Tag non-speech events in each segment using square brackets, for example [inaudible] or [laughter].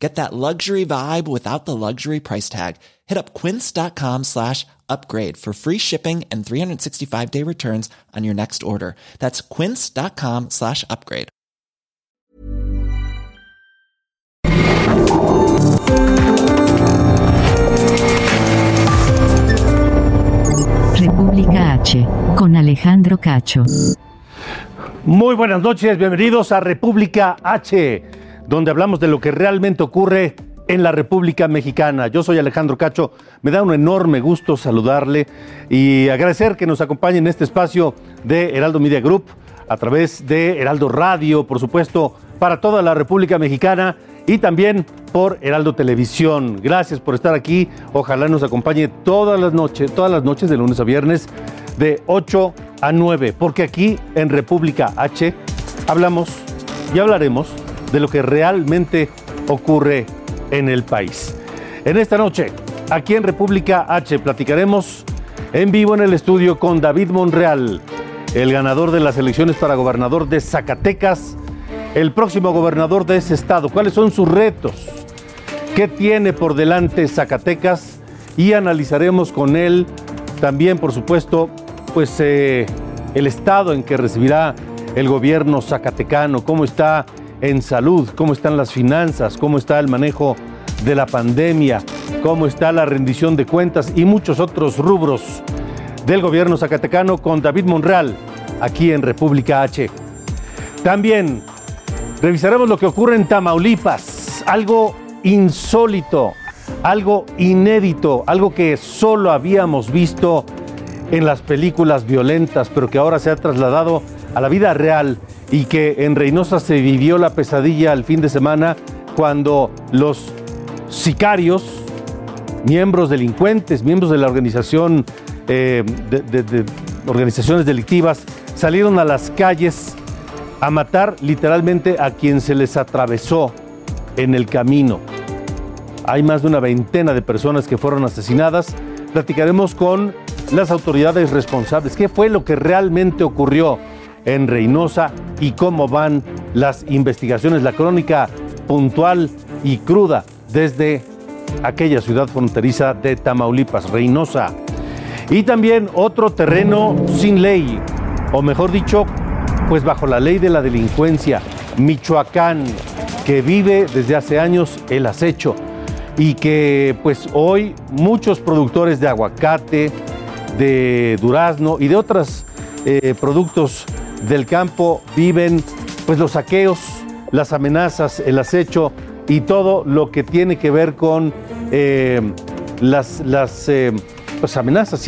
Get that luxury vibe without the luxury price tag. Hit up quince.com slash upgrade for free shipping and 365 day returns on your next order. That's quince.com slash upgrade. República H, con Alejandro Cacho. Muy buenas noches, bienvenidos a República H, donde hablamos de lo que realmente ocurre en la República Mexicana. Yo soy Alejandro Cacho, me da un enorme gusto saludarle y agradecer que nos acompañe en este espacio de Heraldo Media Group, a través de Heraldo Radio, por supuesto, para toda la República Mexicana y también por Heraldo Televisión. Gracias por estar aquí. Ojalá nos acompañe todas las noches, todas las noches de lunes a viernes de 8 a 9, porque aquí en República H hablamos y hablaremos de lo que realmente ocurre en el país. En esta noche, aquí en República H, platicaremos en vivo en el estudio con David Monreal, el ganador de las elecciones para gobernador de Zacatecas, el próximo gobernador de ese estado. ¿Cuáles son sus retos? ¿Qué tiene por delante Zacatecas? Y analizaremos con él también, por supuesto, pues eh, el estado en que recibirá el gobierno zacatecano, cómo está en salud, cómo están las finanzas, cómo está el manejo de la pandemia, cómo está la rendición de cuentas y muchos otros rubros del gobierno zacatecano con David Monreal, aquí en República H. También revisaremos lo que ocurre en Tamaulipas, algo insólito, algo inédito, algo que solo habíamos visto en las películas violentas, pero que ahora se ha trasladado a la vida real y que en Reynosa se vivió la pesadilla el fin de semana cuando los sicarios, miembros delincuentes, miembros de la organización, eh, de, organizaciones delictivas, salieron a las calles a matar literalmente a quien se les atravesó en el camino. Hay más de una veintena de personas que fueron asesinadas. Platicaremos con las autoridades responsables. ¿Qué fue lo que realmente ocurrió en Reynosa y cómo van las investigaciones? La crónica puntual y cruda desde aquella ciudad fronteriza de Tamaulipas, Reynosa. Y también otro terreno sin ley, o mejor dicho, pues bajo la ley de la delincuencia, Michoacán, que vive desde hace años el acecho y que pues hoy muchos productores de aguacate, de durazno y de otros eh, productos del campo viven pues los saqueos, las amenazas, el acecho y todo lo que tiene que ver con eh, las, las eh, pues, amenazas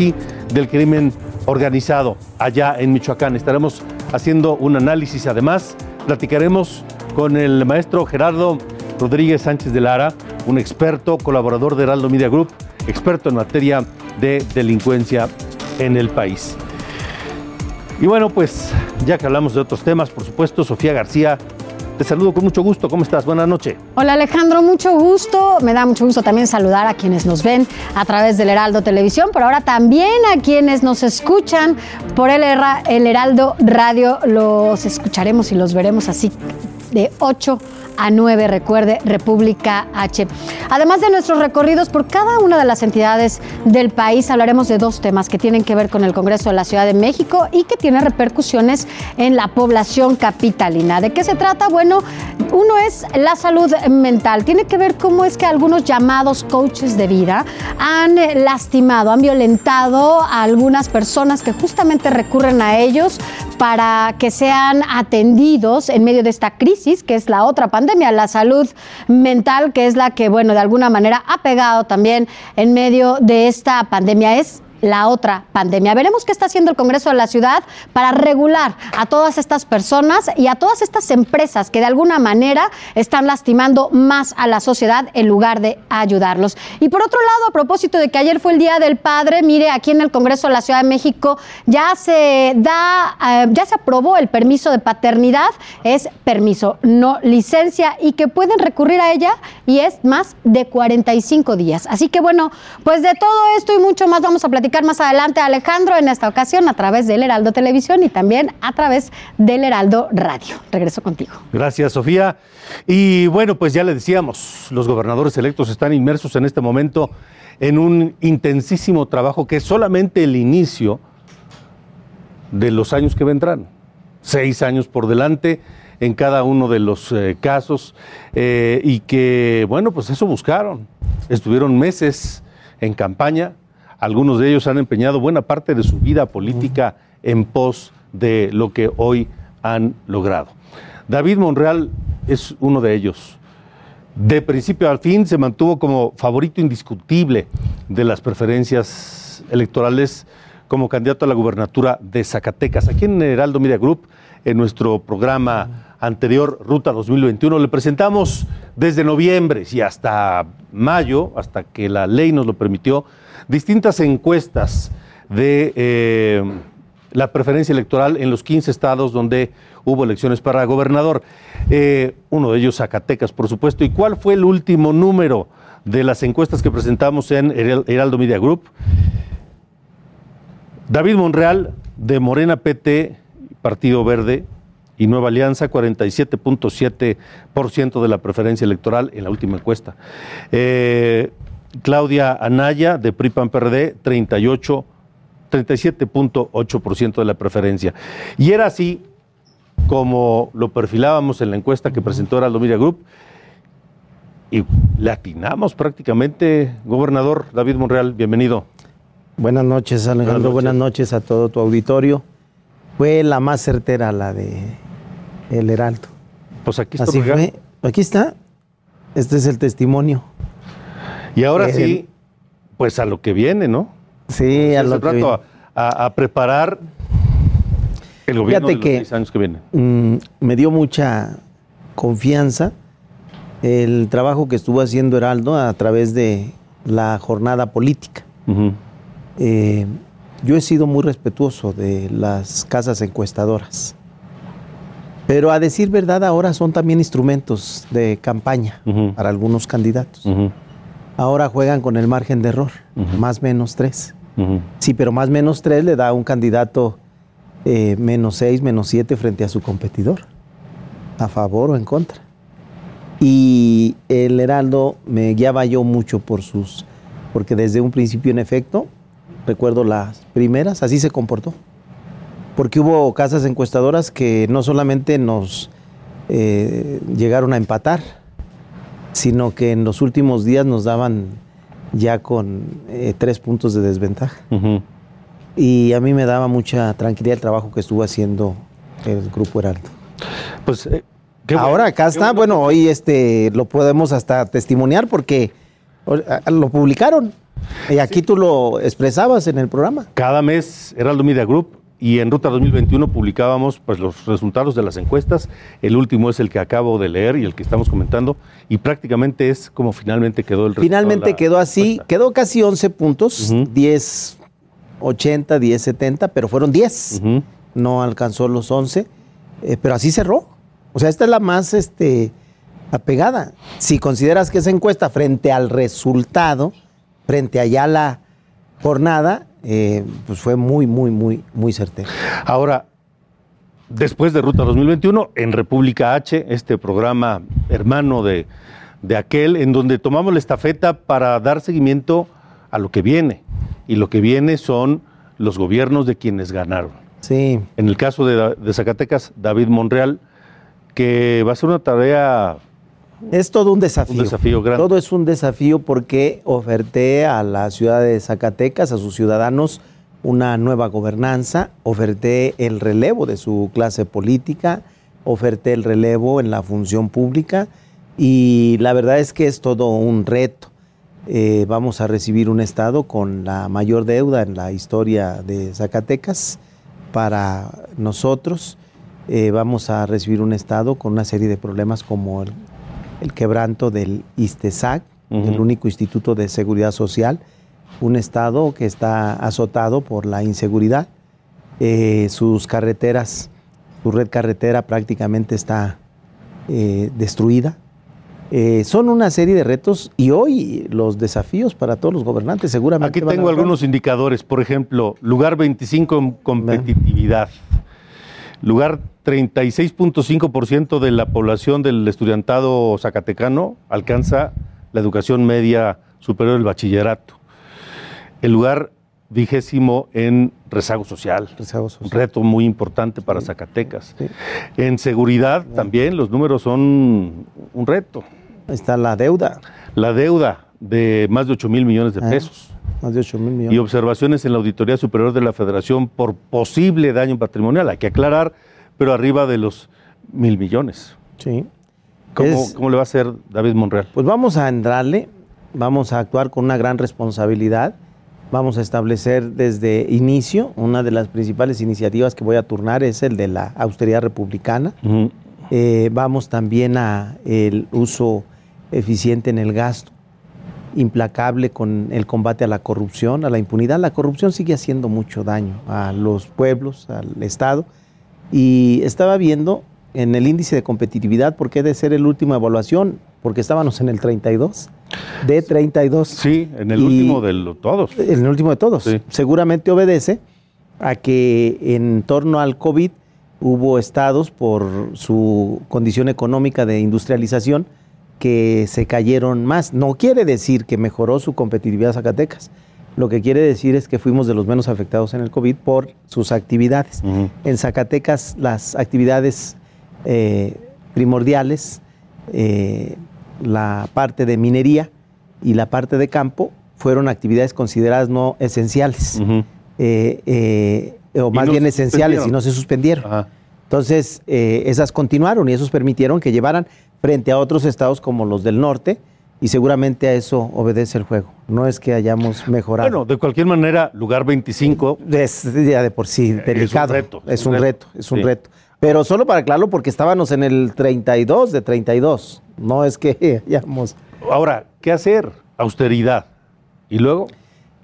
del crimen organizado allá en Michoacán. Estaremos haciendo un análisis. Además, platicaremos con el maestro Gerardo Rodríguez Sánchez de Lara, un experto, colaborador de Heraldo Media Group, experto en materia de delincuencia en el país. Y bueno, pues ya que hablamos de otros temas, por supuesto, Sofía García, te saludo con mucho gusto. ¿Cómo estás? Buenas noches. Hola Alejandro, mucho gusto. Me da mucho gusto también saludar a quienes nos ven a través del Heraldo Televisión, pero ahora también a quienes nos escuchan por el, Heraldo Radio. Los escucharemos y los veremos así de 8 a 9, recuerde, República H. Además de nuestros recorridos por cada una de las entidades del país, hablaremos de dos temas que tienen que ver con el Congreso de la Ciudad de México y que tienen repercusiones en la población capitalina. ¿De qué se trata? Bueno, uno es la salud mental. Tiene que ver cómo es que algunos llamados coaches de vida han lastimado, han violentado a algunas personas que justamente recurren a ellos para que sean atendidos en medio de esta crisis, que es la otra pandemia pandemia, la salud mental, que es la que, bueno, de alguna manera ha pegado también en medio de esta pandemia. Es la otra pandemia. Veremos qué está haciendo el Congreso de la Ciudad para regular a todas estas personas y a todas estas empresas que de alguna manera están lastimando más a la sociedad en lugar de ayudarlos. Y por otro lado, a propósito de que ayer fue el Día del Padre, mire, aquí en el Congreso de la Ciudad de México ya se da, eh, ya se aprobó el permiso de paternidad, es permiso, no licencia, y que pueden recurrir a ella y es más de 45 días. Así que bueno, pues de todo esto y mucho más vamos a platicar más adelante, Alejandro, en esta ocasión a través del Heraldo Televisión y también a través del Heraldo Radio. Regreso contigo. Gracias, Sofía. Y bueno, pues ya le decíamos, los gobernadores electos están inmersos en este momento en un intensísimo trabajo que es solamente el inicio de los años que vendrán. Seis años por delante en cada uno de los eh, casos eh, y que, bueno, pues eso buscaron. Estuvieron meses en campaña, algunos de ellos han empeñado buena parte de su vida política en pos de lo que hoy han logrado. David Monreal es uno de ellos. De principio al fin se mantuvo como favorito indiscutible de las preferencias electorales como candidato a la gubernatura de Zacatecas. Aquí en Heraldo Media Group, en nuestro programa anterior, Ruta 2021, le presentamos desde noviembre y hasta mayo, hasta que la ley nos lo permitió, distintas encuestas de eh, la preferencia electoral en los 15 estados donde hubo elecciones para gobernador. Eh, uno de ellos Zacatecas, por supuesto. ¿Y cuál fue el último número de las encuestas que presentamos en Heraldo Media Group? David Monreal, de Morena PT, Partido Verde y Nueva Alianza, 47.7% de la preferencia electoral en la última encuesta. Eh, Claudia Anaya, de PRIPAN PRD, 38 37.8% de la preferencia. Y era así como lo perfilábamos en la encuesta que presentó Heraldo Media Group, y le atinamos prácticamente. Gobernador David Monreal, bienvenido. Buenas noches, Alejandro. Buenas noches, a todo tu auditorio. Fue la más certera la de El Heraldo. Pues aquí está. Así fue. Aquí está. Este es el testimonio. Y ahora sí, pues a lo que viene, ¿no? Sí, a lo que viene. A, a preparar el gobierno de los que, seis años que vienen. Mm, me dio mucha confianza el trabajo que estuvo haciendo Heraldo a través de la jornada política. eh, yo he sido muy respetuoso de las casas encuestadoras. Pero a decir verdad, ahora son también instrumentos de campaña para algunos candidatos. Ahora juegan con el margen de error, más menos tres. Sí, pero más menos tres le da a un candidato eh, menos seis, menos siete frente a su competidor, a favor o en contra. Y el Heraldo me guiaba yo mucho por sus, porque desde un principio en efecto, recuerdo las primeras, así se comportó. Porque hubo casas encuestadoras que no solamente nos eh, llegaron a empatar, sino que en los últimos días nos daban ya con eh, tres puntos de desventaja. Y a mí me daba mucha tranquilidad el trabajo que estuvo haciendo el Grupo Heraldo. Pues eh, qué bueno, Ahora acá qué está, bueno, hoy este lo podemos hasta testimoniar porque lo publicaron. Y aquí tú lo expresabas en el programa. Cada mes Heraldo Media Group y en Ruta 2021 publicábamos pues, los resultados de las encuestas. El último es el que acabo de leer y el que estamos comentando. Y prácticamente es como finalmente quedó el resultado Finalmente quedó así, encuesta. quedó casi 11 puntos, Ujú. 10, 80, 10, 70, pero fueron 10. Ujú. no alcanzó los 11, eh, pero así cerró. O sea, esta es la más este, apegada. Si consideras que esa encuesta frente al resultado, frente allá la jornada, eh, pues fue muy, muy, muy, muy certera. Ahora, después de Ruta 2021, en República H, este programa hermano de, de aquel, en donde tomamos la estafeta para dar seguimiento a lo que viene. Y lo que viene son los gobiernos de quienes ganaron. Sí, En el caso de Zacatecas, David Monreal, que va a ser una tarea es todo un desafío. Un desafío grande. Todo es un desafío porque oferté a la ciudad de Zacatecas, a sus ciudadanos, una nueva gobernanza, oferté el relevo de su clase política, oferté el relevo en la función pública y la verdad es que es todo un reto. Eh, vamos a recibir un estado con la mayor deuda en la historia de Zacatecas para nosotros. Eh, vamos a recibir un estado con una serie de problemas como el, el quebranto del ISTESAC, el único instituto de seguridad social, un estado que está azotado por la inseguridad. Eh, sus carreteras, su red carretera prácticamente está eh, destruida. Eh, son una serie de retos y hoy los desafíos para todos los gobernantes seguramente. Aquí van a tengo algunos indicadores. Por ejemplo, lugar 25 en competitividad. Lugar 36.5% de la población del estudiantado zacatecano alcanza la educación media superior del bachillerato. El lugar vigésimo en rezago social. Rezago Un social. reto muy importante para Zacatecas. Sí. En seguridad también los números son un reto. Está la deuda, La deuda de más de 8 mil millones de Ah. pesos. Más de 8 mil y millones. observaciones en la Auditoría Superior de la Federación por posible daño patrimonial. Hay que aclarar, pero arriba de los mil millones. Sí. ¿Cómo, Es- cómo le va a hacer David Monreal? Pues vamos a entrarle, vamos a actuar con una gran responsabilidad. Vamos a establecer desde inicio, una de las principales iniciativas que voy a turnar es el de la austeridad republicana. Eh, vamos también a el uso eficiente en el gasto, implacable con el combate a la corrupción, a la impunidad. La corrupción sigue haciendo mucho daño a los pueblos, al Estado. Y estaba viendo en el índice de competitividad, porque he de ser el último evaluación, porque estábamos en el 32, de 32. Sí, en el último de lo- todos. En el último de todos. Sí. Seguramente obedece a que en torno al COVID hubo estados por su condición económica de industrialización que se cayeron más. No quiere decir que mejoró su competitividad Zacatecas. Lo que quiere decir es que fuimos de los menos afectados en el COVID por sus actividades. En Zacatecas las actividades eh, primordiales, eh, la parte de minería y la parte de campo, fueron actividades consideradas no esenciales, eh, eh, o más no bien se esenciales y no se suspendieron. Ajá. Entonces, esas continuaron y esos permitieron que llevaran frente a otros estados como los del norte y seguramente a eso obedece el juego. No es que hayamos mejorado. Bueno, de cualquier manera, lugar 25. Es ya de por sí un delicado. reto, Es un reto, es un sí. reto. Pero solo para aclararlo, porque estábamos en el 32 de 32. No es que [laughs] hayamos. Ahora, ¿qué hacer? Austeridad. ¿Y luego?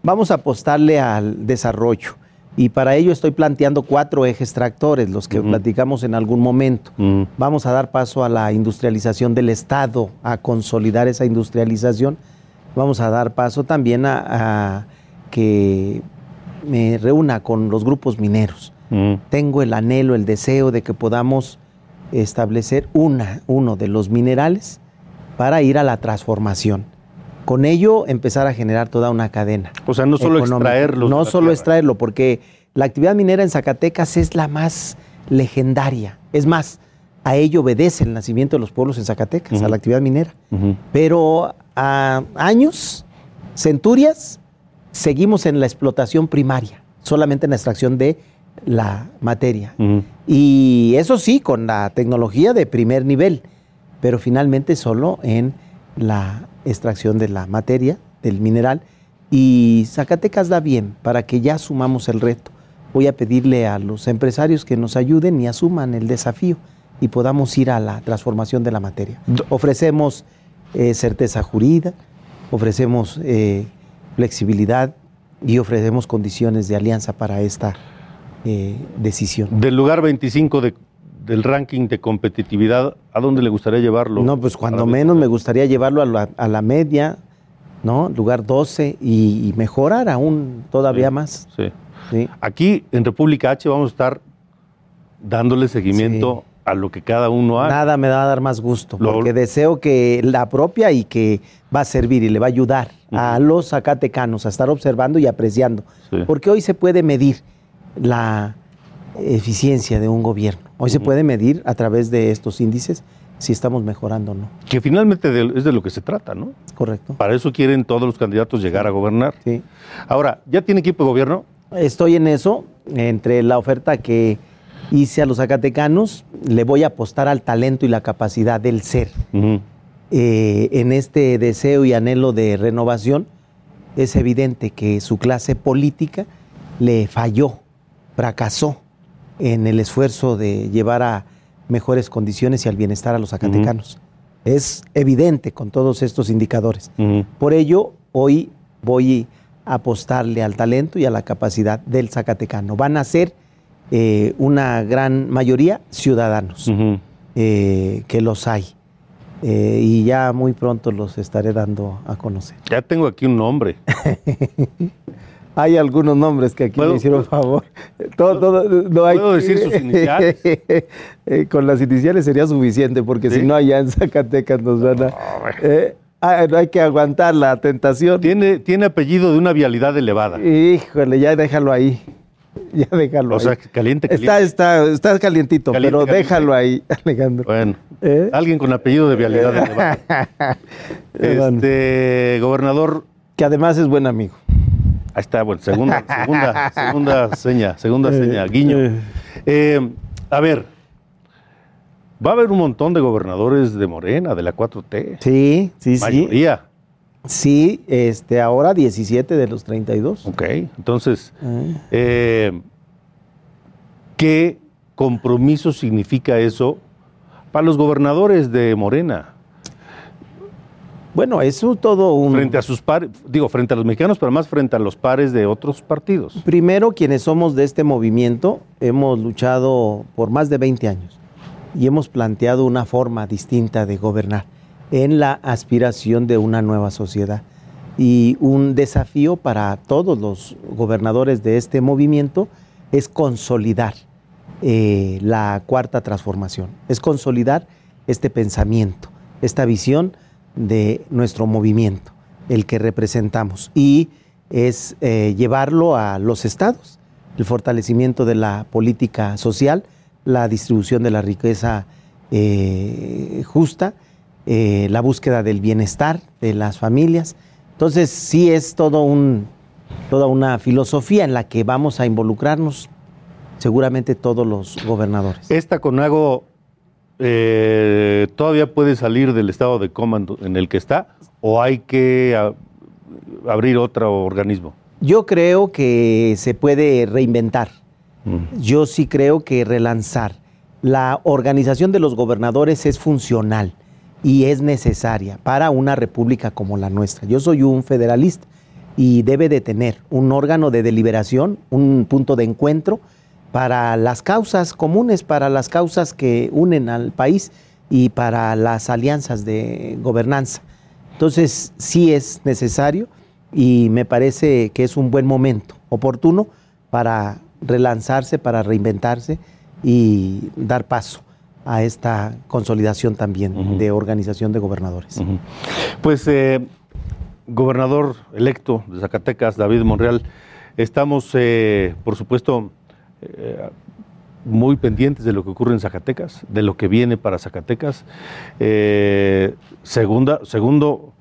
Vamos a apostarle al desarrollo. Y para ello estoy planteando cuatro ejes tractores, los que platicamos en algún momento. Vamos a dar paso a la industrialización del Estado, a consolidar esa industrialización. Vamos a dar paso también a, a que me reúna con los grupos mineros. Tengo el anhelo, el deseo de que podamos establecer una, uno de los minerales para ir a la transformación. Con ello empezar a generar toda una cadena. O sea, no solo económica. extraerlo. No solo tierra. extraerlo, porque la actividad minera en Zacatecas es la más legendaria. Es más, a ello obedece el nacimiento de los pueblos en Zacatecas, a la actividad minera. Pero a años, centurias, seguimos en la explotación primaria, solamente en la extracción de la materia. Y eso sí, con la tecnología de primer nivel, pero finalmente solo en la extracción de la materia, del mineral. Y Zacatecas da bien para que ya asumamos el reto. Voy a pedirle a los empresarios que nos ayuden y asuman el desafío y podamos ir a la transformación de la materia. Ofrecemos eh, certeza jurídica, ofrecemos eh, flexibilidad y ofrecemos condiciones de alianza para esta eh, decisión. Del lugar 25 de- del ranking de competitividad, ¿a dónde le gustaría llevarlo? No, pues cuando menos me gustaría llevarlo a la, a la media, ¿no? Lugar 12 y, y mejorar aún todavía Sí. más. Sí. ¿sí? Aquí en República H vamos a estar dándole seguimiento a lo que cada uno haga. Nada me va a dar más gusto, Lo- porque deseo que la propia y que va a servir y le va a ayudar a los zacatecanos a estar observando y apreciando. Porque hoy se puede medir la eficiencia de un gobierno. Hoy se puede medir a través de estos índices si estamos mejorando o no. Que finalmente de- es de lo que se trata, ¿no? ¿Correcto? Para eso quieren todos los candidatos llegar a gobernar. Sí. Ahora, ¿ya tiene equipo de gobierno? Estoy en eso, entre la oferta que hice a los zacatecanos, le voy a apostar al talento y la capacidad del ser. Eh, en este deseo y anhelo de renovación, es evidente que su clase política le falló, fracasó en el esfuerzo de llevar a mejores condiciones y al bienestar a los zacatecanos. Es evidente con todos estos indicadores. Por ello, hoy voy a apostarle al talento y a la capacidad del zacatecano. Van a ser eh, una gran mayoría ciudadanos, eh, que los hay. Eh, y ya muy pronto los estaré dando a conocer. Ya tengo aquí un nombre. [laughs] Hay algunos nombres que aquí ¿Puedo- me hicieron favor. Todo, todo- no hay ¿Puedo decir sus [laughs] iniciales? [laughs] Eh, con las iniciales sería suficiente, porque ¿Sí? si no allá en Zacatecas nos van a... Eh, ah, no hay que aguantar la tentación. Tiene, tiene apellido de una vialidad elevada. Híjole, ya déjalo ahí. [laughs] Ya déjalo O sea, ahí. caliente, Está, caliente. está, está calientito, Caliente, pero caliente. déjalo ahí, Alejandro. Bueno, ¿Eh? alguien con apellido de vialidad elevada. Bueno, Este, gobernador, Que además es buen amigo. Ahí está, bueno, segunda, [laughs] segunda, segunda seña, segunda Eh, seña, guiño. eh. Eh, a ver, va a haber un montón de gobernadores de Morena, de la 4T. Sí, sí, sí. Mayoría. Sí, este, ahora 17 de los 32. Ok, entonces, eh, ¿qué compromiso significa eso para los gobernadores de Morena? Bueno, eso todo un... Frente a sus pares, digo, frente a los mexicanos, pero más frente a los pares de otros partidos. Primero, quienes somos de este movimiento, hemos luchado por más de 20 años y hemos planteado una forma distinta de gobernar en la aspiración de una nueva sociedad. Y un desafío para todos los gobernadores de este movimiento es consolidar eh, la cuarta transformación, es consolidar este pensamiento, esta visión de nuestro movimiento, el que representamos, y es eh, llevarlo a los estados, el fortalecimiento de la política social, la distribución de la riqueza eh, justa, eh, la búsqueda del bienestar de las familias. Entonces sí es todo un, toda una filosofía en la que vamos a involucrarnos seguramente todos los gobernadores. ¿Esta Conago eh, todavía puede salir del estado de coma en el que está o hay que a- abrir otro organismo? Yo creo que se puede reinventar. Yo sí creo que relanzar. La organización de los gobernadores es funcional y es necesaria para una república como la nuestra. Yo soy un federalista y debe de tener un órgano de deliberación, un punto de encuentro para las causas comunes, para las causas que unen al país y para las alianzas de gobernanza. Entonces, sí es necesario y me parece que es un buen momento oportuno para relanzarse, para reinventarse y dar paso a esta consolidación también de organización de gobernadores. Pues, eh, gobernador electo de Zacatecas, David Monreal, estamos, eh, por supuesto, eh, muy pendientes de lo que ocurre en Zacatecas, de lo que viene para Zacatecas. Eh, segunda, segundo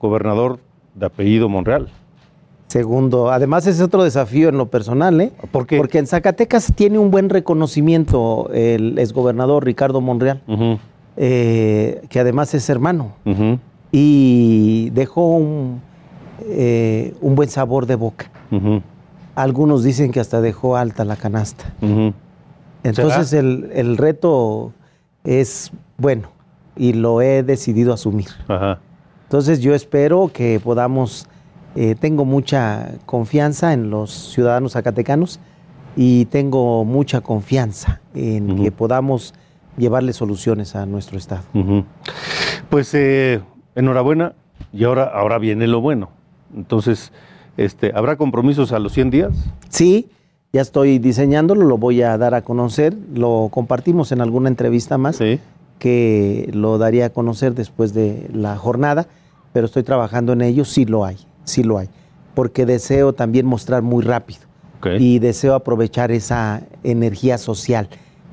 gobernador de apellido Monreal. Segundo, además es otro desafío en lo personal, ¿eh? ¿Por qué? Porque en Zacatecas tiene un buen reconocimiento el exgobernador Ricardo Monreal, eh, que además es hermano y dejó un, eh, un buen sabor de boca. ujú, Algunos dicen que hasta dejó alta la canasta. Entonces el, el reto es bueno y lo he decidido asumir. Ajá. Entonces yo espero que podamos, eh, tengo mucha confianza en los ciudadanos zacatecanos y tengo mucha confianza en que podamos llevarle soluciones a nuestro Estado. Pues eh, enhorabuena y ahora, ahora viene lo bueno. Entonces, este, ¿habrá compromisos a los 100 días? Sí, ya estoy diseñándolo, lo voy a dar a conocer, lo compartimos en alguna entrevista más. Sí. que lo daría a conocer después de la jornada, pero estoy trabajando en ello, sí lo hay, sí lo hay, porque deseo también mostrar muy rápido y deseo aprovechar esa energía social,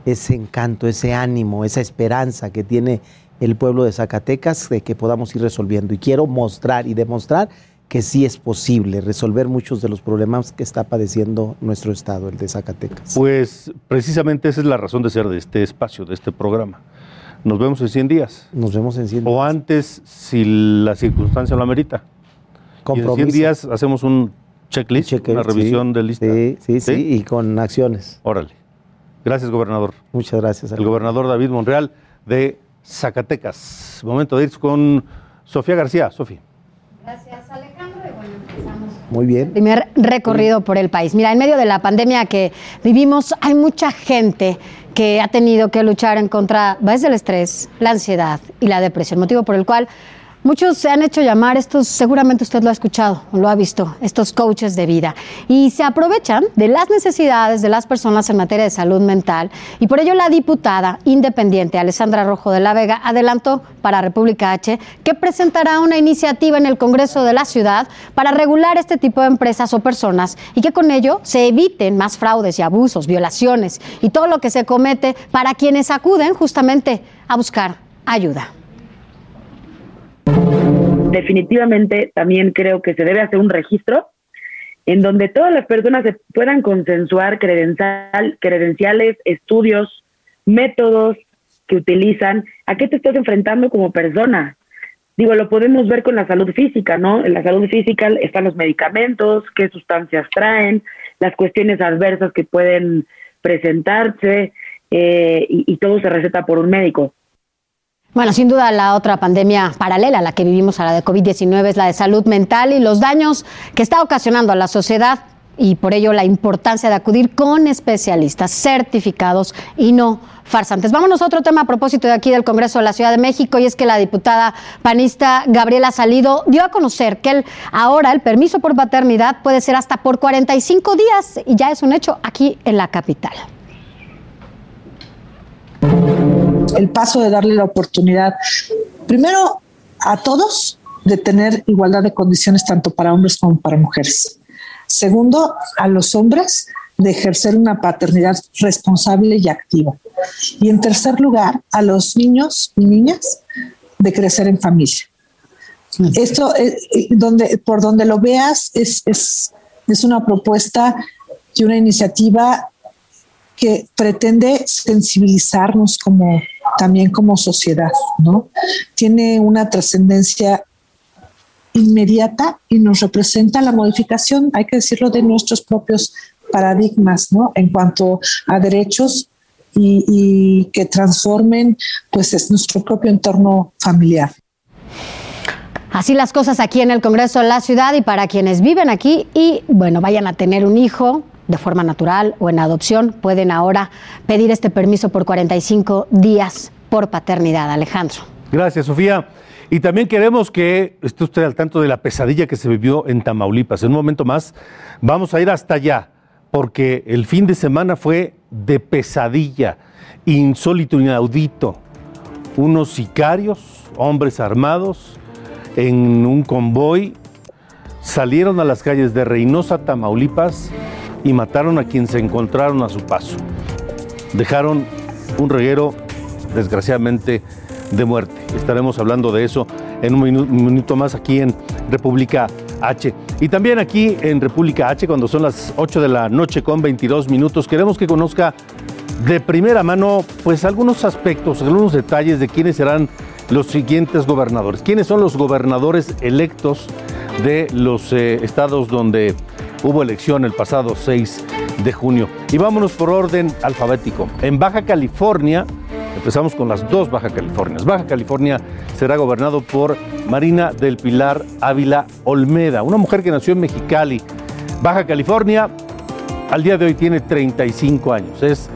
ese encanto, ese ánimo, esa esperanza que tiene el pueblo de Zacatecas de que podamos ir resolviendo. Y quiero mostrar y demostrar que sí es posible resolver muchos de los problemas que está padeciendo nuestro estado, el de Zacatecas. Pues precisamente esa es la razón de ser de este espacio, de este programa. Nos vemos en 100 días. Nos vemos en 100 días. O antes, si la circunstancia lo amerita. Y en 100 días hacemos un checklist, Cheque- una revisión sí, de lista. Sí, sí, sí, y con acciones. Órale. Gracias, gobernador. Muchas gracias. El gobernador David Monreal de Zacatecas. Momento de ir con Sofía García. Sofía. Gracias, Alejandro. Muy bien. primer recorrido por el país. Mira, en medio de la pandemia que vivimos, hay mucha gente que ha tenido que luchar en contra pues, del estrés, la ansiedad y la depresión, motivo por el cual muchos se han hecho llamar estos, seguramente usted lo ha escuchado o lo ha visto, estos coaches de vida, y se aprovechan de las necesidades de las personas en materia de salud mental, y por ello la diputada independiente Alessandra Rojo de la Vega adelantó para República H que presentará una iniciativa en el Congreso de la ciudad para regular este tipo de empresas o personas y que con ello se eviten más fraudes y abusos, violaciones y todo lo que se comete para quienes acuden justamente a buscar ayuda. Definitivamente también creo que se debe hacer un registro en donde todas las personas se puedan consensuar credencial, credenciales, estudios, métodos que utilizan, a qué te estás enfrentando como persona. Digo, lo podemos ver con la salud física, ¿no? En la salud física están los medicamentos, qué sustancias traen, las cuestiones adversas que pueden presentarse eh, y, y todo se receta por un médico. Bueno, sin duda la otra pandemia paralela a la que vivimos a la de COVID-19 es la de salud mental y los daños que está ocasionando a la sociedad y por ello la importancia de acudir con especialistas certificados y no farsantes. Vámonos a otro tema a propósito de aquí del Congreso de la Ciudad de México y es que la diputada panista Gabriela Salido dio a conocer que el, ahora el permiso por paternidad puede ser hasta por 45 días y ya es un hecho aquí en la capital. El paso de darle la oportunidad, primero a todos, de tener igualdad de condiciones tanto para hombres como para mujeres. Segundo, a los hombres de ejercer una paternidad responsable y activa. Y en tercer lugar, a los niños y niñas de crecer en familia. Esto, eh, eh, donde, por donde lo veas, es, es, es una propuesta y una iniciativa que pretende sensibilizarnos como también como sociedad, ¿no? Tiene una trascendencia inmediata y nos representa la modificación, hay que decirlo, de nuestros propios paradigmas, ¿no? En cuanto a derechos y, que transformen, pues, es nuestro propio entorno familiar. Así las cosas aquí en el Congreso de la Ciudad y para quienes viven aquí y, bueno, vayan a tener un hijo de forma natural o en adopción, pueden ahora pedir este permiso por 45 días por paternidad. Alejandro. Gracias, Sofía. Y también queremos que esté usted al tanto de la pesadilla que se vivió en Tamaulipas. En un momento más vamos a ir hasta allá, porque el fin de semana fue de pesadilla, insólito, inaudito. Unos sicarios, hombres armados, en un convoy, salieron a las calles de Reynosa, Tamaulipas, y mataron a quien se encontraron a su paso. Dejaron un reguero, desgraciadamente, de muerte. Estaremos hablando de eso en un minuto, más aquí en República H. Y también aquí en República H, cuando son las 8 de la noche con 22 minutos, queremos que conozca de primera mano pues algunos aspectos, algunos detalles de quiénes serán los siguientes gobernadores. ¿Quiénes son los gobernadores electos de los eh, estados donde hubo elección el pasado 6 de junio? Y vámonos por orden alfabético. En Baja California, empezamos con las dos Baja Californias. Baja California será gobernado por Marina del Pilar Ávila Olmeda, una mujer que nació en Mexicali. Baja California, al día de hoy tiene 35 años. Es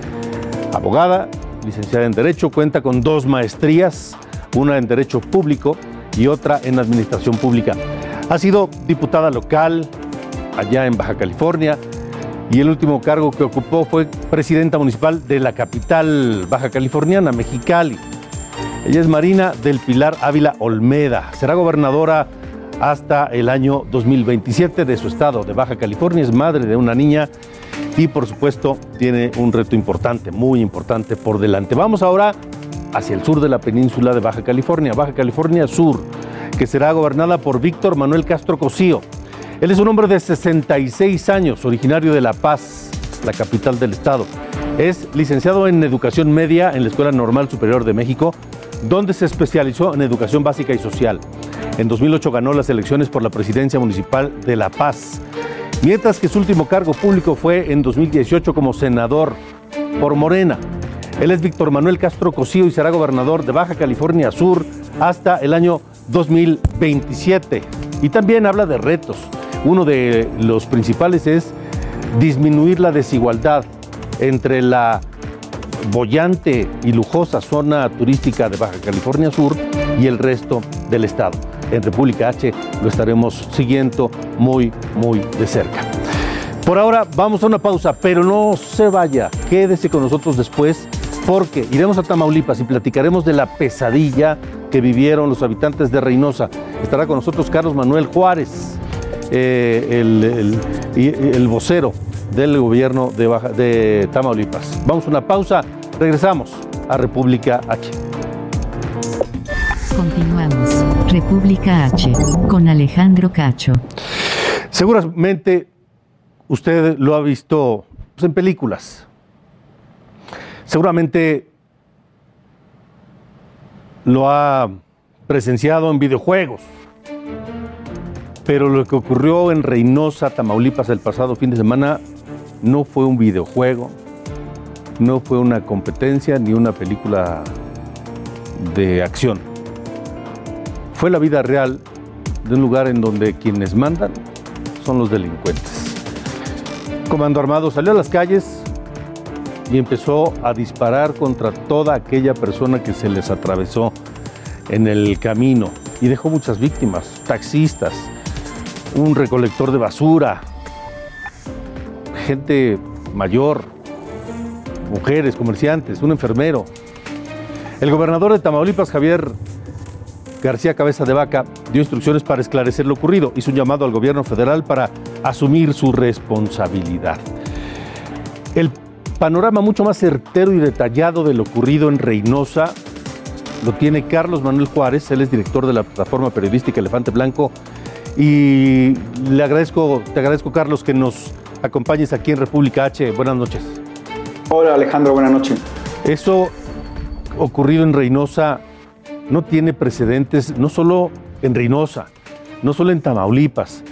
abogada, licenciada en Derecho, cuenta con dos maestrías, una en Derecho Público y otra en Administración Pública. Ha sido diputada local allá en Baja California y el último cargo que ocupó fue presidenta municipal de la capital baja californiana, Mexicali. Ella es Marina del Pilar Ávila Olmeda. Será gobernadora hasta el año 2027 de su estado de Baja California. Es madre de una niña y por supuesto tiene un reto importante, muy importante por delante. Vamos ahora hacia el sur de la península de Baja California, Baja California Sur. que será gobernada por Víctor Manuel Castro Cosío. Él es un hombre de 66 años, originario de La Paz, la capital del estado. Es licenciado en Educación Media en la Escuela Normal Superior de México, donde se especializó en Educación Básica y Social. En 2008 ganó las elecciones por la presidencia municipal de La Paz, mientras que su último cargo público fue en 2018 como senador por Morena. Él es Víctor Manuel Castro Cosío y será gobernador de Baja California Sur hasta el año 2027. Y también habla de retos. Uno de los principales es disminuir la desigualdad entre la bollante y lujosa zona turística de Baja California Sur y el resto del estado. En República H lo estaremos siguiendo muy, muy de cerca. Por ahora vamos a una pausa, pero no se vaya, quédese con nosotros después porque iremos a Tamaulipas y platicaremos de la pesadilla que vivieron los habitantes de Reynosa. Estará con nosotros Carlos Manuel Juárez, eh, el, el, el, vocero del gobierno de, Baja, de Tamaulipas. Vamos a una pausa, regresamos a República H. Continuamos. República H con Alejandro Cacho. Seguramente usted lo ha visto pues, en películas. Seguramente lo ha presenciado en videojuegos. Pero lo que ocurrió en Reynosa, Tamaulipas, el pasado fin de semana no fue un videojuego, no fue una competencia ni una película de acción. Fue la vida real de un lugar en donde quienes mandan son los delincuentes. Comando Armado salió a las calles y empezó a disparar contra toda aquella persona que se les atravesó en el camino y dejó muchas víctimas, taxistas, un recolector de basura, gente mayor, mujeres, comerciantes, un enfermero. El gobernador de Tamaulipas, Javier García Cabeza de Vaca, dio instrucciones para esclarecer lo ocurrido. Hizo un llamado al gobierno federal para asumir su responsabilidad. El panorama mucho más certero y detallado de lo ocurrido en Reynosa lo tiene Carlos Manuel Juárez, él es director de la plataforma periodística Elefante Blanco. Y le agradezco, te agradezco, Carlos, que nos acompañes aquí en República H. Buenas noches. Hola, Alejandro, buenas noches. Eso ocurrido en Reynosa no tiene precedentes, no solo en Reynosa, no solo en Tamaulipas,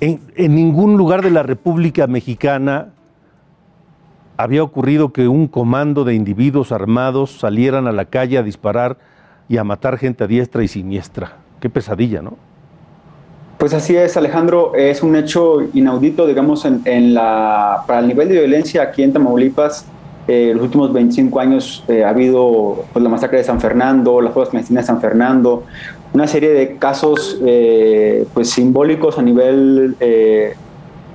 en, en, ningún lugar de la República Mexicana había ocurrido que un comando de individuos armados salieran a la calle a disparar y a matar gente a diestra y siniestra. Qué pesadilla, ¿no? Pues así es, Alejandro. Es un hecho inaudito, digamos, en, la, para el nivel de violencia aquí en Tamaulipas. Eh, los últimos 25 años eh, ha habido pues, la masacre de San Fernando, las fuerzas clandestinas de San Fernando, una serie de casos eh, pues, simbólicos a nivel eh,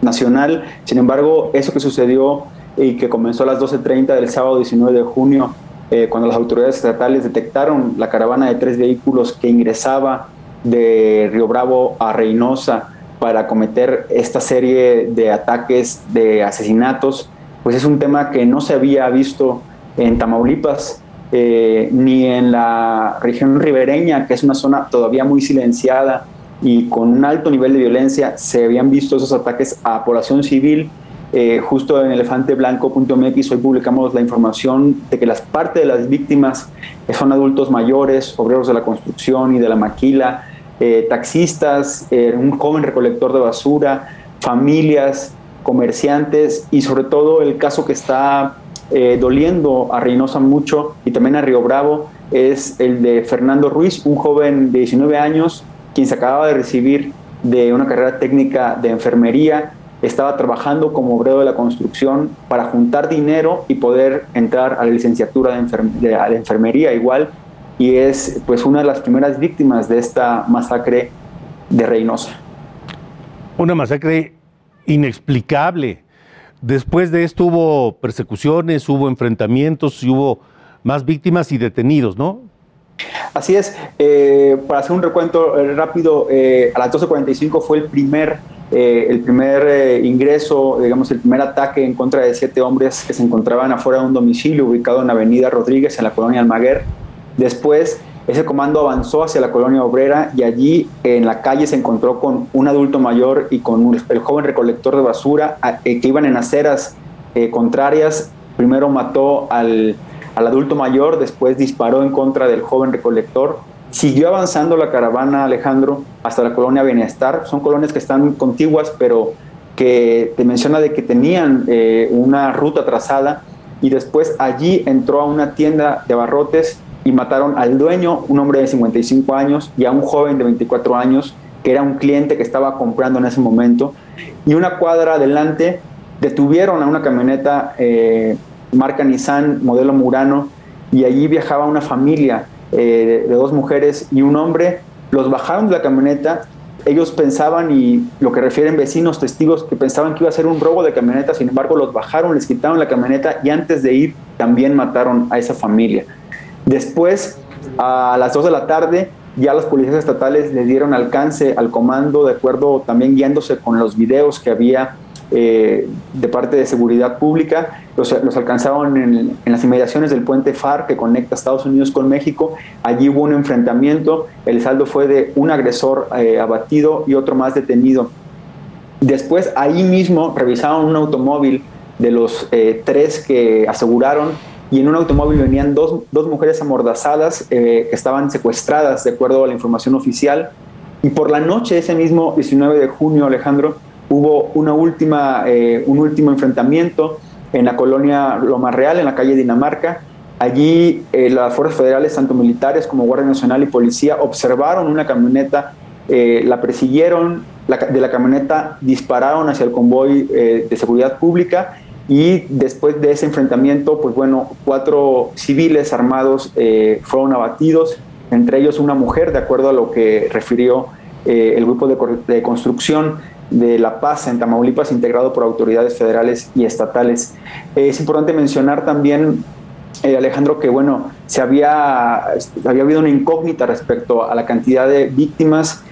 nacional. Sin embargo, eso que sucedió y que comenzó a las 12.30 del sábado 19 de junio, eh, cuando las autoridades estatales detectaron la caravana de tres vehículos que ingresaba de Río Bravo a Reynosa para cometer esta serie de ataques, de asesinatos, pues es un tema que no se había visto en Tamaulipas eh, ni en la región ribereña, que es una zona todavía muy silenciada y con un alto nivel de violencia, se habían visto esos ataques a población civil. Eh, justo en elefanteblanco.mx hoy publicamos la información de que las parte de las víctimas son adultos mayores, obreros de la construcción y de la maquila, eh, taxistas, eh, un joven recolector de basura, familias, comerciantes y sobre todo el caso que está doliendo a Reynosa mucho y también a Río Bravo es el de Fernando Ruiz, un joven de 19 años quien se acababa de recibir de una carrera técnica de enfermería, estaba trabajando como obrero de la construcción para juntar dinero y poder entrar a la licenciatura de, a la enfermería igual y es pues una de las primeras víctimas de esta masacre de Reynosa. Una masacre inexplicable. Después de esto hubo persecuciones, hubo enfrentamientos y hubo más víctimas y detenidos, ¿no? Así es. Eh, para hacer un recuento rápido, eh, a las 12.45 fue el primer, eh, el primer ingreso, digamos, el primer ataque en contra de siete hombres que se encontraban afuera de un domicilio ubicado en Avenida Rodríguez, en la colonia Almaguer. Después, Ese comando avanzó hacia la colonia obrera y allí en la calle se encontró con un adulto mayor y con el joven recolector de basura eh, que iban en aceras eh, contrarias. Primero mató al, al adulto mayor, después disparó en contra del joven recolector. Siguió avanzando la caravana, Alejandro, hasta la colonia Bienestar. Son colonias que están contiguas, pero que te menciona de que tenían eh, una ruta trazada y después allí entró a una tienda de abarrotes y mataron al dueño, un hombre de 55 años, y a un joven de 24 años, que era un cliente que estaba comprando en ese momento. Y una cuadra adelante detuvieron a una camioneta eh, marca Nissan, modelo Murano, y allí viajaba una familia eh, de, dos mujeres y un hombre. Los bajaron de la camioneta. Ellos pensaban, y lo que refieren vecinos, testigos, que pensaban que iba a ser un robo de camioneta, sin embargo los bajaron, les quitaron la camioneta y antes de ir también mataron a esa familia. Después, a las 2 de la tarde, ya los policías estatales le dieron alcance al comando, de acuerdo también guiándose con los videos que había eh, de parte de seguridad pública. Los, alcanzaron en, las inmediaciones del puente FAR que conecta Estados Unidos con México. Allí hubo un enfrentamiento. El saldo fue de un agresor eh, abatido y otro más detenido. Después, ahí mismo, revisaron un automóvil de los eh, tres que aseguraron y en un automóvil venían dos, dos mujeres amordazadas que estaban secuestradas, de acuerdo a la información oficial. Y por la noche, ese mismo 19 de junio, Alejandro, hubo una última, eh, un último enfrentamiento en la colonia Loma Real, en la calle Dinamarca. Allí eh, las fuerzas federales, tanto militares como Guardia Nacional y Policía, observaron una camioneta, la persiguieron, de la camioneta dispararon hacia el convoy de seguridad pública y después de ese enfrentamiento, pues bueno, cuatro civiles armados eh, fueron abatidos, entre ellos una mujer, de acuerdo a lo que refirió eh, el grupo de, construcción de La Paz en Tamaulipas, integrado por autoridades federales y estatales. es importante mencionar también, eh, Alejandro, que bueno, se había, había habido una incógnita respecto a la cantidad de víctimas.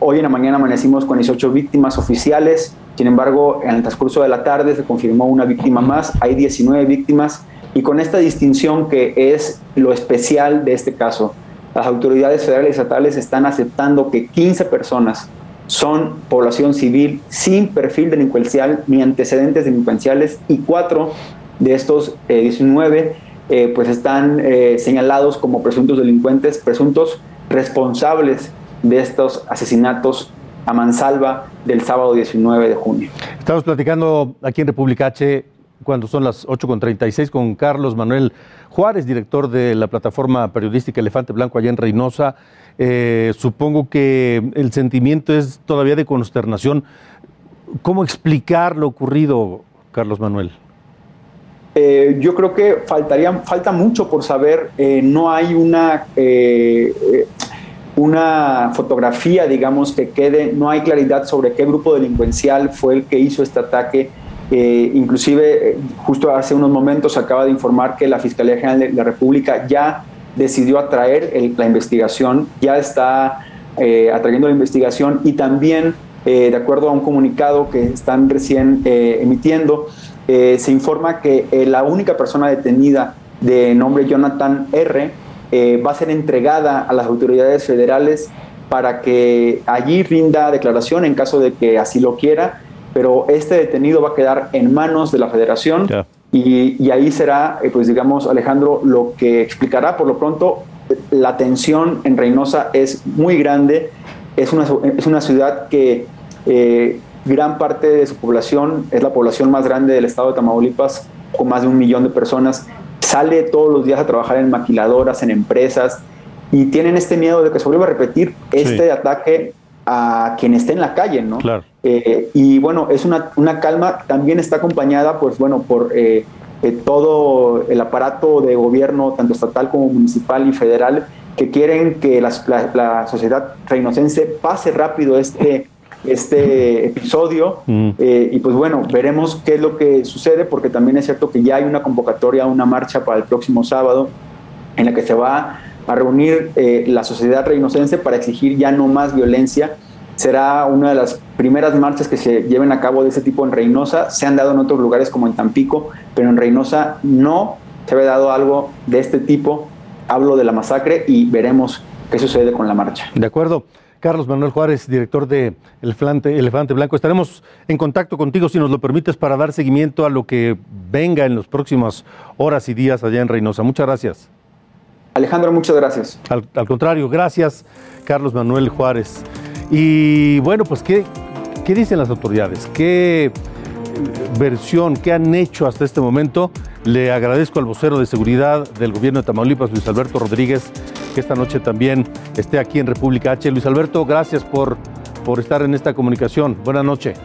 hoy en la mañana amanecimos con 18 víctimas oficiales, sin embargo, en el transcurso de la tarde se confirmó una víctima más, hay 19 víctimas y con esta distinción que es lo especial de este caso, las autoridades federales y estatales están aceptando que 15 personas son población civil sin perfil delincuencial ni antecedentes delincuenciales y cuatro de estos 19 eh, eh, pues están eh, señalados como presuntos delincuentes, presuntos responsables de estos asesinatos a mansalva del sábado 19 de junio. Estamos platicando aquí en República H cuando son las 8.36 con Carlos Manuel Juárez, director de la plataforma periodística Elefante Blanco allá en Reynosa. Eh, supongo que el sentimiento es todavía de consternación. ¿Cómo explicar lo ocurrido, Carlos Manuel? Eh, yo creo que faltaría, falta mucho por saber. Eh, no hay una una fotografía, digamos, que quede, no hay claridad sobre qué grupo delincuencial fue el que hizo este ataque. Eh, inclusive, eh, justo hace unos momentos acaba de informar que la Fiscalía General de la República ya decidió atraer la investigación, ya está eh, atrayendo la investigación y también, de acuerdo a un comunicado que están recién emitiendo, se informa que la única persona detenida de nombre Jonathan R., va a ser entregada a las autoridades federales para que allí rinda declaración en caso de que así lo quiera, pero este detenido va a quedar en manos de la federación y, ahí será, eh, pues digamos, Alejandro, lo que explicará. Por lo pronto, la tensión en Reynosa es muy grande, es una, es una ciudad que eh, gran parte de su población es la población más grande del estado de Tamaulipas, con más de un millón de personas, sale todos los días a trabajar en maquiladoras, en empresas, y tienen este miedo de que se vuelva a repetir este ataque a quien esté en la calle, ¿no? Eh, y bueno, es una, una, calma, también está acompañada, pues bueno, por eh, eh, todo el aparato de gobierno, tanto estatal como municipal y federal, que quieren que la, la sociedad reinocense pase rápido este este episodio. Mm. Eh, y pues bueno, veremos qué es lo que sucede, porque también es cierto que ya hay una convocatoria, una marcha para el próximo sábado, en la que se va a reunir eh, la sociedad reinocense para exigir ya no más violencia. Será una de las primeras marchas que se lleven a cabo de ese tipo en Reynosa. Se han dado en otros lugares como en Tampico, pero en Reynosa no se había dado algo de este tipo hablo de la masacre y veremos qué sucede con la marcha. De acuerdo. Carlos Manuel Juárez, director de Elefante, Elefante Blanco. Estaremos en contacto contigo, si nos lo permites, para dar seguimiento a lo que venga en las próximas horas y días allá en Reynosa. Muchas gracias. Alejandro, muchas gracias. Al, contrario, gracias, Carlos Manuel Juárez. Y bueno, pues, ¿qué, qué dicen las autoridades? ¿Qué versión, qué han hecho hasta este momento? Le agradezco al vocero de seguridad del gobierno de Tamaulipas, Luis Alberto Rodríguez, que esta noche también esté aquí en República H. Luis Alberto, gracias por, por estar en esta comunicación. Buenas noches.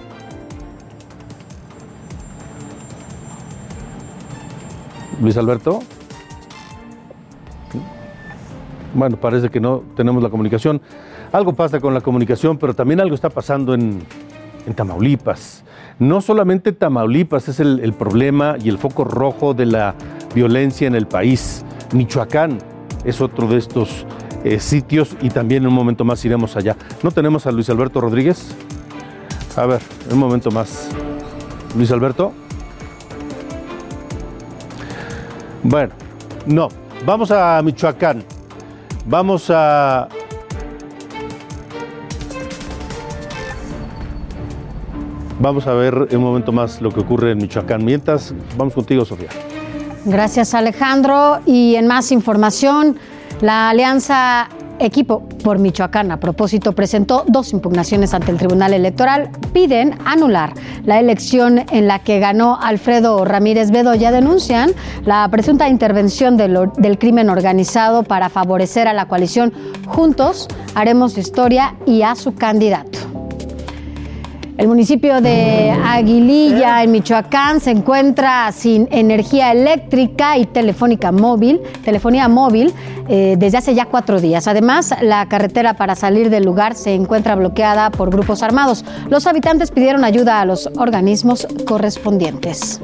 Luis Alberto. Bueno, parece que no tenemos la comunicación. Algo pasa con la comunicación, pero también algo está pasando en, Tamaulipas. No solamente Tamaulipas es el, el, problema y el foco rojo de la violencia en el país. Michoacán es otro de estos eh, sitios y también en un momento más iremos allá. ¿No tenemos a Luis Alberto Rodríguez? A ver, un momento más. Luis Alberto. Bueno, no. Vamos a Michoacán. Vamos a... Vamos a ver un momento más lo que ocurre en Michoacán. Mientras, vamos contigo, Sofía. Gracias, Alejandro. Y en más información, la Alianza Equipo por Michoacán, a propósito, presentó dos impugnaciones ante el Tribunal Electoral. Piden anular la elección en la que ganó Alfredo Ramírez Bedoya. Denuncian la presunta intervención del, del crimen organizado para favorecer a la coalición Juntos, Haremos Historia y a su candidato. El municipio de Aguililla, en Michoacán, se encuentra sin energía eléctrica y telefónica móvil, telefonía móvil, eh, desde hace ya cuatro días. Además, la carretera para salir del lugar se encuentra bloqueada por grupos armados. Los habitantes pidieron ayuda a los organismos correspondientes.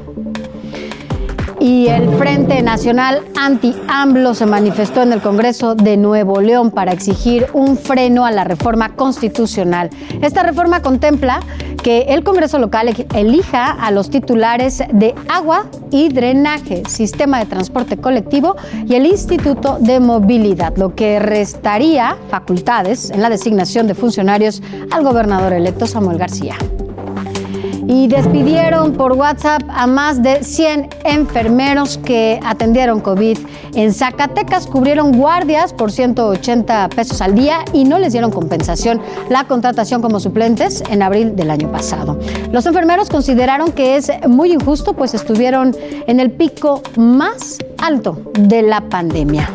Y el Frente Nacional Anti-AMLO se manifestó en el Congreso de Nuevo León para exigir un freno a la reforma constitucional. Esta reforma contempla que el Congreso local elija a los titulares de agua y drenaje, sistema de transporte colectivo y el Instituto de Movilidad, lo que restaría facultades en la designación de funcionarios al gobernador electo Samuel García y despidieron por WhatsApp a más de 100 enfermeros que atendieron COVID. En Zacatecas cubrieron guardias por 180 pesos al día y no les dieron compensación la contratación como suplentes en abril del año pasado. Los enfermeros consideraron que es muy injusto pues estuvieron en el pico más alto de la pandemia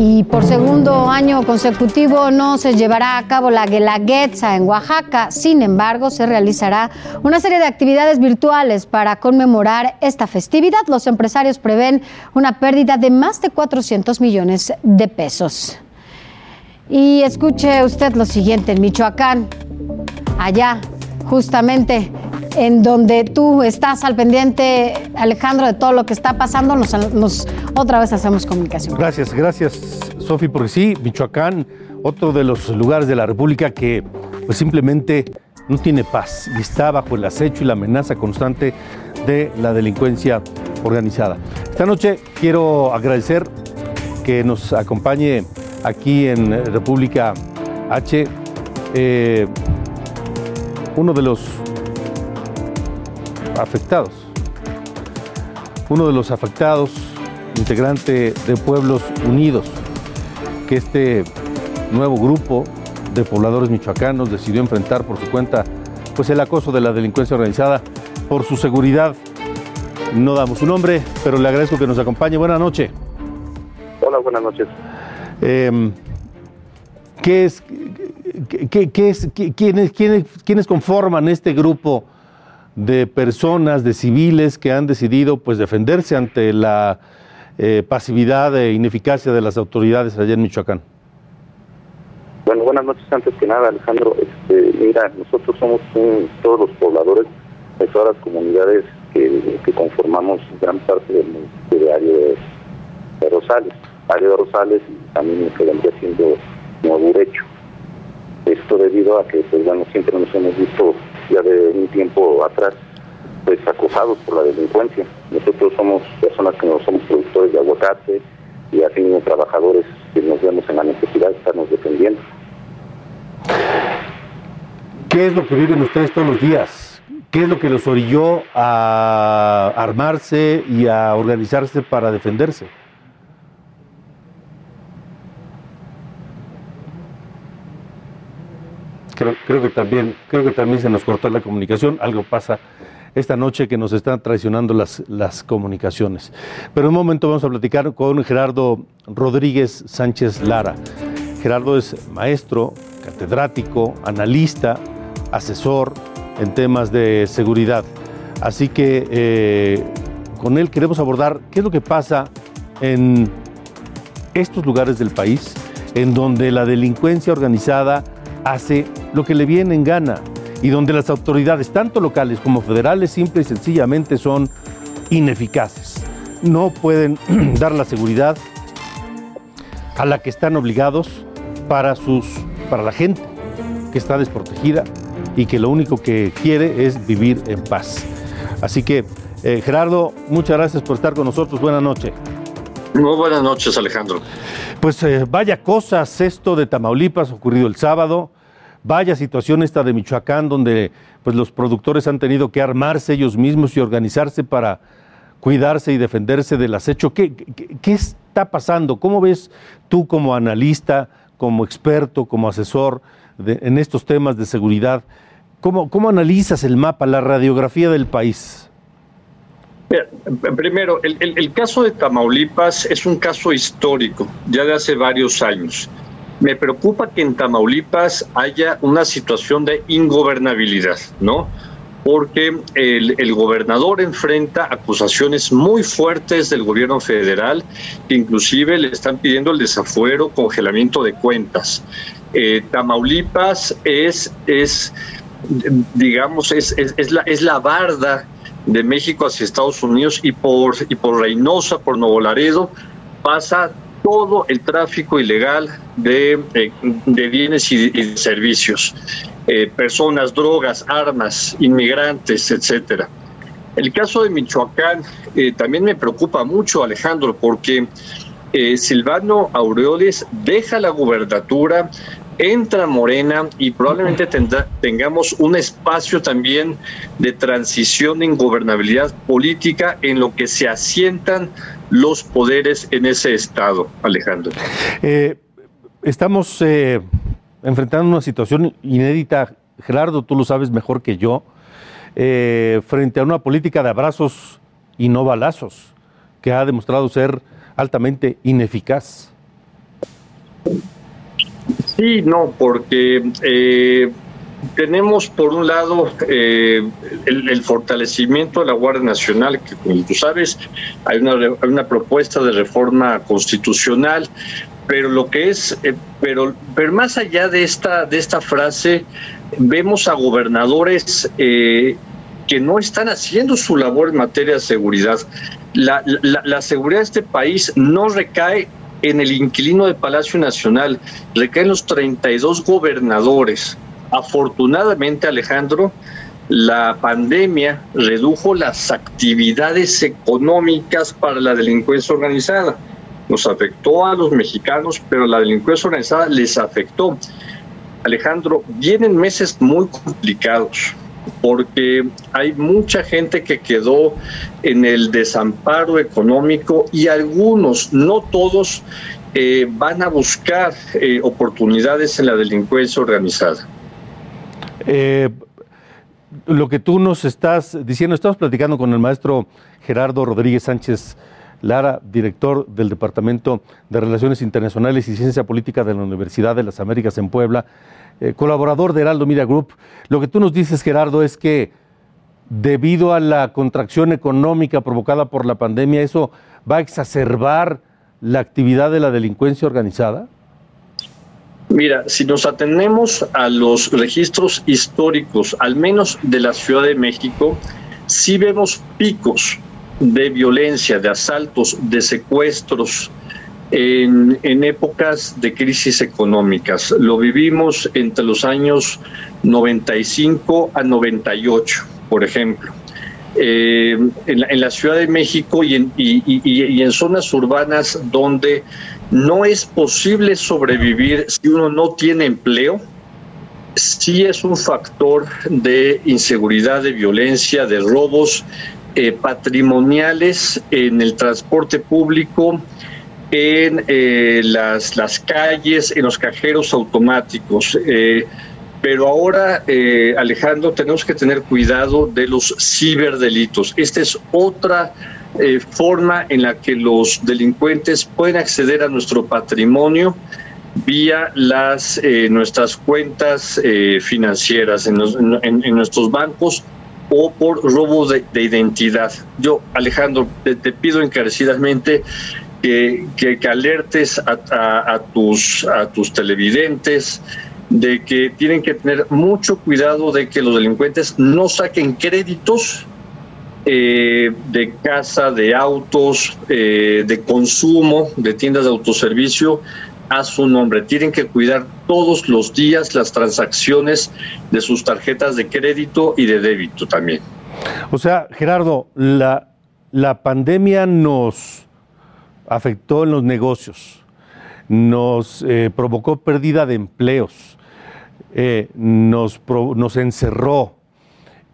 y por segundo año consecutivo no se llevará a cabo la Guelaguetza en Oaxaca. Sin embargo, se realizará una serie de actividades virtuales para conmemorar esta festividad. Los empresarios prevén una pérdida de más de 400 millones de pesos. Y escuche usted lo siguiente, en Michoacán, allá justamente en donde tú estás al pendiente, Alejandro, de todo lo que está pasando, nos, otra vez hacemos comunicación. Gracias, gracias, Sofi, porque sí, Michoacán, otro de los lugares de la República que pues simplemente no tiene paz y está bajo el acecho y la amenaza constante de la delincuencia organizada. Esta noche quiero agradecer que nos acompañe aquí en República H eh, uno de los afectados. Uno de los afectados, integrante de Pueblos Unidos, que este nuevo grupo de pobladores michoacanos decidió enfrentar por su cuenta pues el acoso de la delincuencia organizada por su seguridad. No damos su nombre, pero le agradezco que nos acompañe. Buenas noches. Hola, buenas noches. Eh, ¿Qué es, qué, qué es, qué, quiénes, quiénes, quiénes conforman este grupo de personas, de civiles que han decidido pues defenderse ante la eh, pasividad e ineficacia de las autoridades allá en Michoacán? Bueno, buenas noches antes que nada, Alejandro. Este, mira, nosotros somos un, todos los pobladores de todas las comunidades que, conformamos gran parte del municipio de de, Rosales, área de Rosales también lo que vendría siendo Nuevo Derecho. Esto debido a que, pues bueno, siempre nos hemos visto ya de un tiempo atrás, pues acosados por la delincuencia. Nosotros somos personas que no somos productores de aguacate, y así mismo trabajadores que nos vemos en la necesidad de estarnos defendiendo. ¿Qué es lo que viven ustedes todos los días? ¿Qué es lo que los orilló a armarse y a organizarse para defenderse? Creo, que también, creo que también se nos cortó la comunicación, algo pasa esta noche que nos están traicionando las, las comunicaciones. Pero en un momento vamos a platicar con Gerardo Rodríguez Sánchez Lara. Gerardo es maestro, catedrático, analista, asesor en temas de seguridad. Así que eh, con él queremos abordar qué es lo que pasa en estos lugares del país en donde la delincuencia organizada hace lo que le viene en gana y donde las autoridades, tanto locales como federales, simple y sencillamente son ineficaces. No pueden [clears throat] dar la seguridad a la que están obligados para, sus, para la gente que está desprotegida y que lo único que quiere es vivir en paz. Así que, eh, Gerardo, muchas gracias por estar con nosotros. Buenas noches. Muy buenas noches, Alejandro. Pues eh, vaya cosas esto de Tamaulipas ocurrido el sábado. Vaya situación esta de Michoacán, donde pues, los productores han tenido que armarse ellos mismos y organizarse para cuidarse y defenderse del acecho. ¿Qué, qué, qué está pasando? ¿Cómo ves tú como analista, como experto, como asesor en estos temas de seguridad? ¿Cómo, ¿Cómo analizas el mapa, la radiografía del país? Primero, el, caso de Tamaulipas es un caso histórico, ya de hace varios años. Me preocupa que en Tamaulipas haya una situación de ingobernabilidad, ¿no? Porque el, gobernador enfrenta acusaciones muy fuertes del gobierno federal, que inclusive le están pidiendo el desafuero, congelamiento de cuentas. Eh, Tamaulipas es, es digamos, es, es, es, la, es la barda de México hacia Estados Unidos y por, y por Reynosa, por Nuevo Laredo, pasa todo el tráfico ilegal de, eh, de bienes y, servicios, eh, personas, drogas, armas, inmigrantes, etcétera. El caso de Michoacán eh, también me preocupa mucho, Alejandro, porque Silvano Aureoles deja la gubernatura, entra Morena y probablemente tendrá, tengamos un espacio también de transición en gobernabilidad política en lo que se asientan los poderes en ese estado, Alejandro. Eh, estamos eh, enfrentando una situación inédita, Gerardo, tú lo sabes mejor que yo, eh, frente a una política de abrazos y no balazos, que ha demostrado ser altamente ineficaz. Sí, no, porque eh, tenemos por un lado eh, el, el, fortalecimiento de la Guardia Nacional, que como tú sabes, hay una, hay una propuesta de reforma constitucional, pero lo que es, eh, pero, pero más allá de esta, de esta frase, vemos a gobernadores eh, que no están haciendo su labor en materia de seguridad. La, la, la seguridad de este país no recae en el inquilino de Palacio Nacional, recaen los 32 gobernadores. Afortunadamente, Alejandro, la pandemia redujo las actividades económicas para la delincuencia organizada. Nos afectó a los mexicanos, pero la delincuencia organizada les afectó. Alejandro, vienen meses muy complicados porque hay mucha gente que quedó en el desamparo económico y algunos, no todos, eh, van a buscar eh, oportunidades en la delincuencia organizada. Eh, lo que tú nos estás diciendo, estamos platicando con el maestro Gerardo Rodríguez Sánchez Lara, director del Departamento de Relaciones Internacionales y Ciencia Política de la Universidad de las Américas en Puebla, eh, colaborador de Heraldo Media Group. Lo que tú nos dices, Gerardo, es que debido a la contracción económica provocada por la pandemia, eso va a exacerbar la actividad de la delincuencia organizada. Mira, si nos atendemos a los registros históricos, al menos de la Ciudad de México, sí vemos picos de violencia, de asaltos, de secuestros en, en, épocas de crisis económicas. Lo vivimos entre los años 95 a 98, por ejemplo. eh, en, la, en, la, Ciudad de México y en, y, y, y en zonas urbanas donde no es posible sobrevivir si uno no tiene empleo, sí es un factor de inseguridad, de violencia, de robos eh, patrimoniales en el transporte público, en eh, las, las calles, en los cajeros automáticos. Eh, pero ahora, eh, Alejandro, tenemos que tener cuidado de los ciberdelitos. Esta es otra forma en la que los delincuentes pueden acceder a nuestro patrimonio vía las nuestras cuentas financieras en, en, nuestros bancos o por robo de, de identidad. Yo, Alejandro, te pido encarecidamente que, que, alertes a, tus, a tus televidentes de que tienen que tener mucho cuidado de que los delincuentes no saquen créditos eh, de casa, de autos, eh, de consumo, de tiendas de autoservicio a su nombre. Tienen que cuidar todos los días las transacciones de sus tarjetas de crédito y de débito también. O sea, Gerardo, la, la pandemia nos afectó en los negocios, nos eh, provocó pérdida de empleos, eh, nos, nos encerró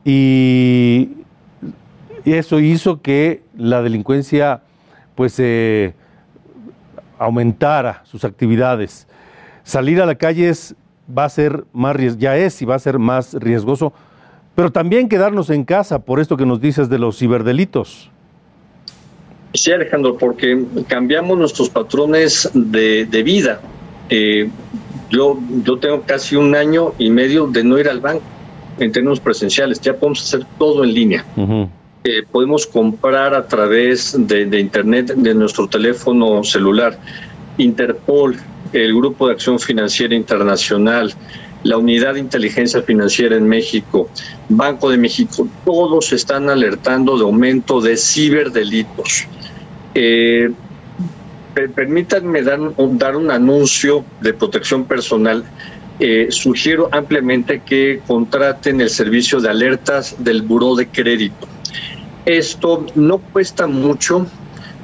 y, y, eso hizo que la delincuencia pues eh, aumentara sus actividades. Salir a la calle es, va a ser más ya es y va a ser más riesgoso, pero también quedarnos en casa por esto que nos dices de los ciberdelitos. Sí, Alejandro, porque cambiamos nuestros patrones de, de vida. Eh, yo, yo tengo casi un año y medio de no ir al banco en términos presenciales, ya podemos hacer todo en línea. Uh -huh. eh, podemos comprar a través de, de, Internet, de nuestro teléfono celular. Interpol, el Grupo de Acción Financiera Internacional, la Unidad de Inteligencia Financiera en México, Banco de México, todos están alertando de aumento de ciberdelitos. Eh, permítanme dar, dar, un anuncio de protección personal. Eh, sugiero ampliamente que contraten el servicio de alertas del Buró de Crédito. Esto no cuesta mucho,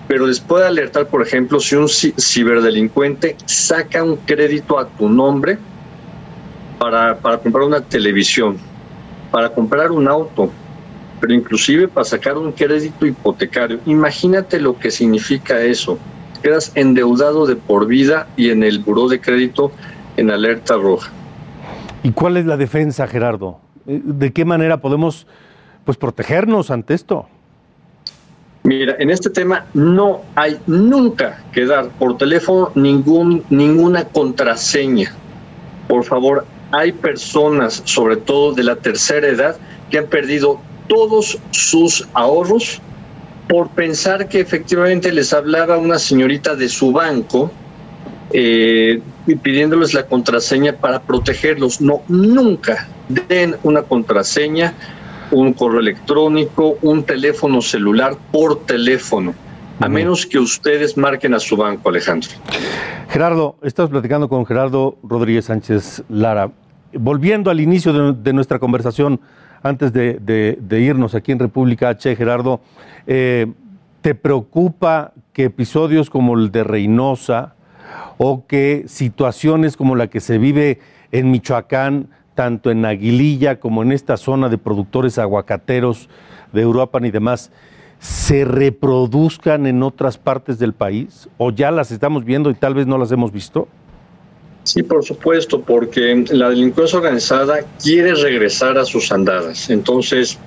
pero les puede alertar, por ejemplo, si un ciberdelincuente saca un crédito a tu nombre para, para comprar una televisión, para comprar un auto, pero inclusive para sacar un crédito hipotecario. Imagínate lo que significa eso. Quedas endeudado de por vida y en el buró de crédito en alerta roja. ¿Y cuál es la defensa, Gerardo? ¿De qué manera podemos pues protegernos ante esto? Mira, en este tema no hay nunca que dar por teléfono ningún, ninguna contraseña. Por favor, hay personas, sobre todo de la tercera edad, que han perdido todos sus ahorros por pensar que efectivamente les hablaba una señorita de su banco eh, pidiéndoles la contraseña para protegerlos. No, nunca den una contraseña, un correo electrónico, un teléfono celular por teléfono, a menos que ustedes marquen a su banco, Alejandro. Gerardo, estás platicando con Gerardo Rodríguez Sánchez Lara. Volviendo al inicio de, de nuestra conversación, antes de, irnos aquí en República H, Gerardo, eh, ¿te preocupa que episodios como el de Reynosa o que situaciones como la que se vive en Michoacán, tanto en Aguililla como en esta zona de productores aguacateros de Europa y demás, se reproduzcan en otras partes del país? ¿O ya las estamos viendo y tal vez no las hemos visto? Sí, por supuesto, porque la delincuencia organizada quiere regresar a sus andadas. Entonces,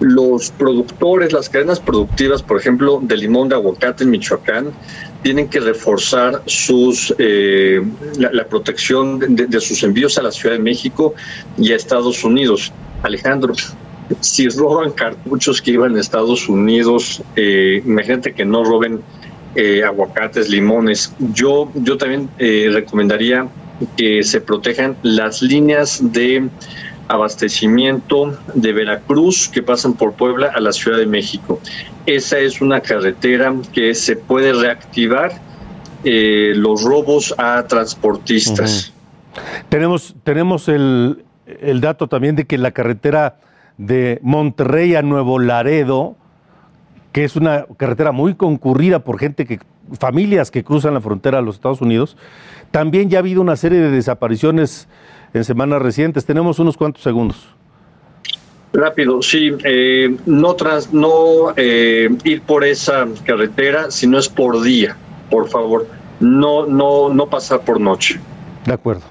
los productores, las cadenas productivas, por ejemplo, de limón de aguacate en Michoacán, tienen que reforzar sus eh, la, protección de, de, sus envíos a la Ciudad de México y a Estados Unidos. Alejandro, si roban cartuchos que iban a Estados Unidos, eh, imagínate que no roben eh, aguacates, limones. Yo, yo también eh, recomendaría que se protejan las líneas de abastecimiento de Veracruz que pasan por Puebla a la Ciudad de México. Esa es una carretera que se puede reactivar eh, los robos a transportistas. Tenemos, tenemos el, el, dato también de que la carretera de Monterrey a Nuevo Laredo, que es una carretera muy concurrida por gente que, familias que cruzan la frontera a los Estados Unidos. También ya ha habido una serie de desapariciones en semanas recientes. Tenemos unos cuantos segundos. Rápido, sí, eh, no, tras, no eh, ir por esa carretera, sino es por día, por favor. No, no, no pasar por noche. De acuerdo.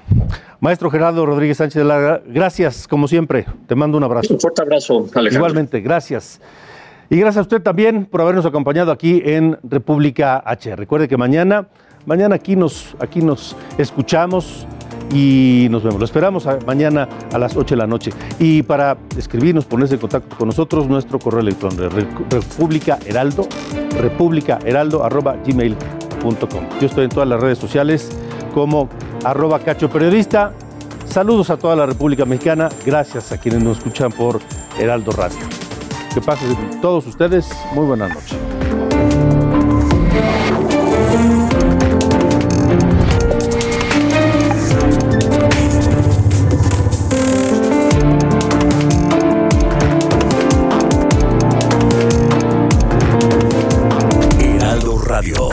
Maestro Gerardo Rodríguez Sánchez de la gracias, como siempre. Te mando un abrazo. Un fuerte abrazo, Alejandro. Igualmente, gracias. Y gracias a usted también por habernos acompañado aquí en República H. Recuerde que mañana, mañana aquí nos, aquí nos escuchamos y nos vemos. Lo esperamos mañana a las 8 de la noche. Y para escribirnos, ponerse en contacto con nosotros, nuestro correo electrónico república heraldo, república heraldo arroba. Yo estoy en todas las redes sociales como arroba cacho periodista. Saludos a toda la República Mexicana. Gracias a quienes nos escuchan por Heraldo Radio. Que pasen todos ustedes. Muy buenas noches.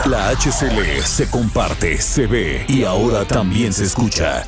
La HCL se comparte, se ve y ahora también se escucha.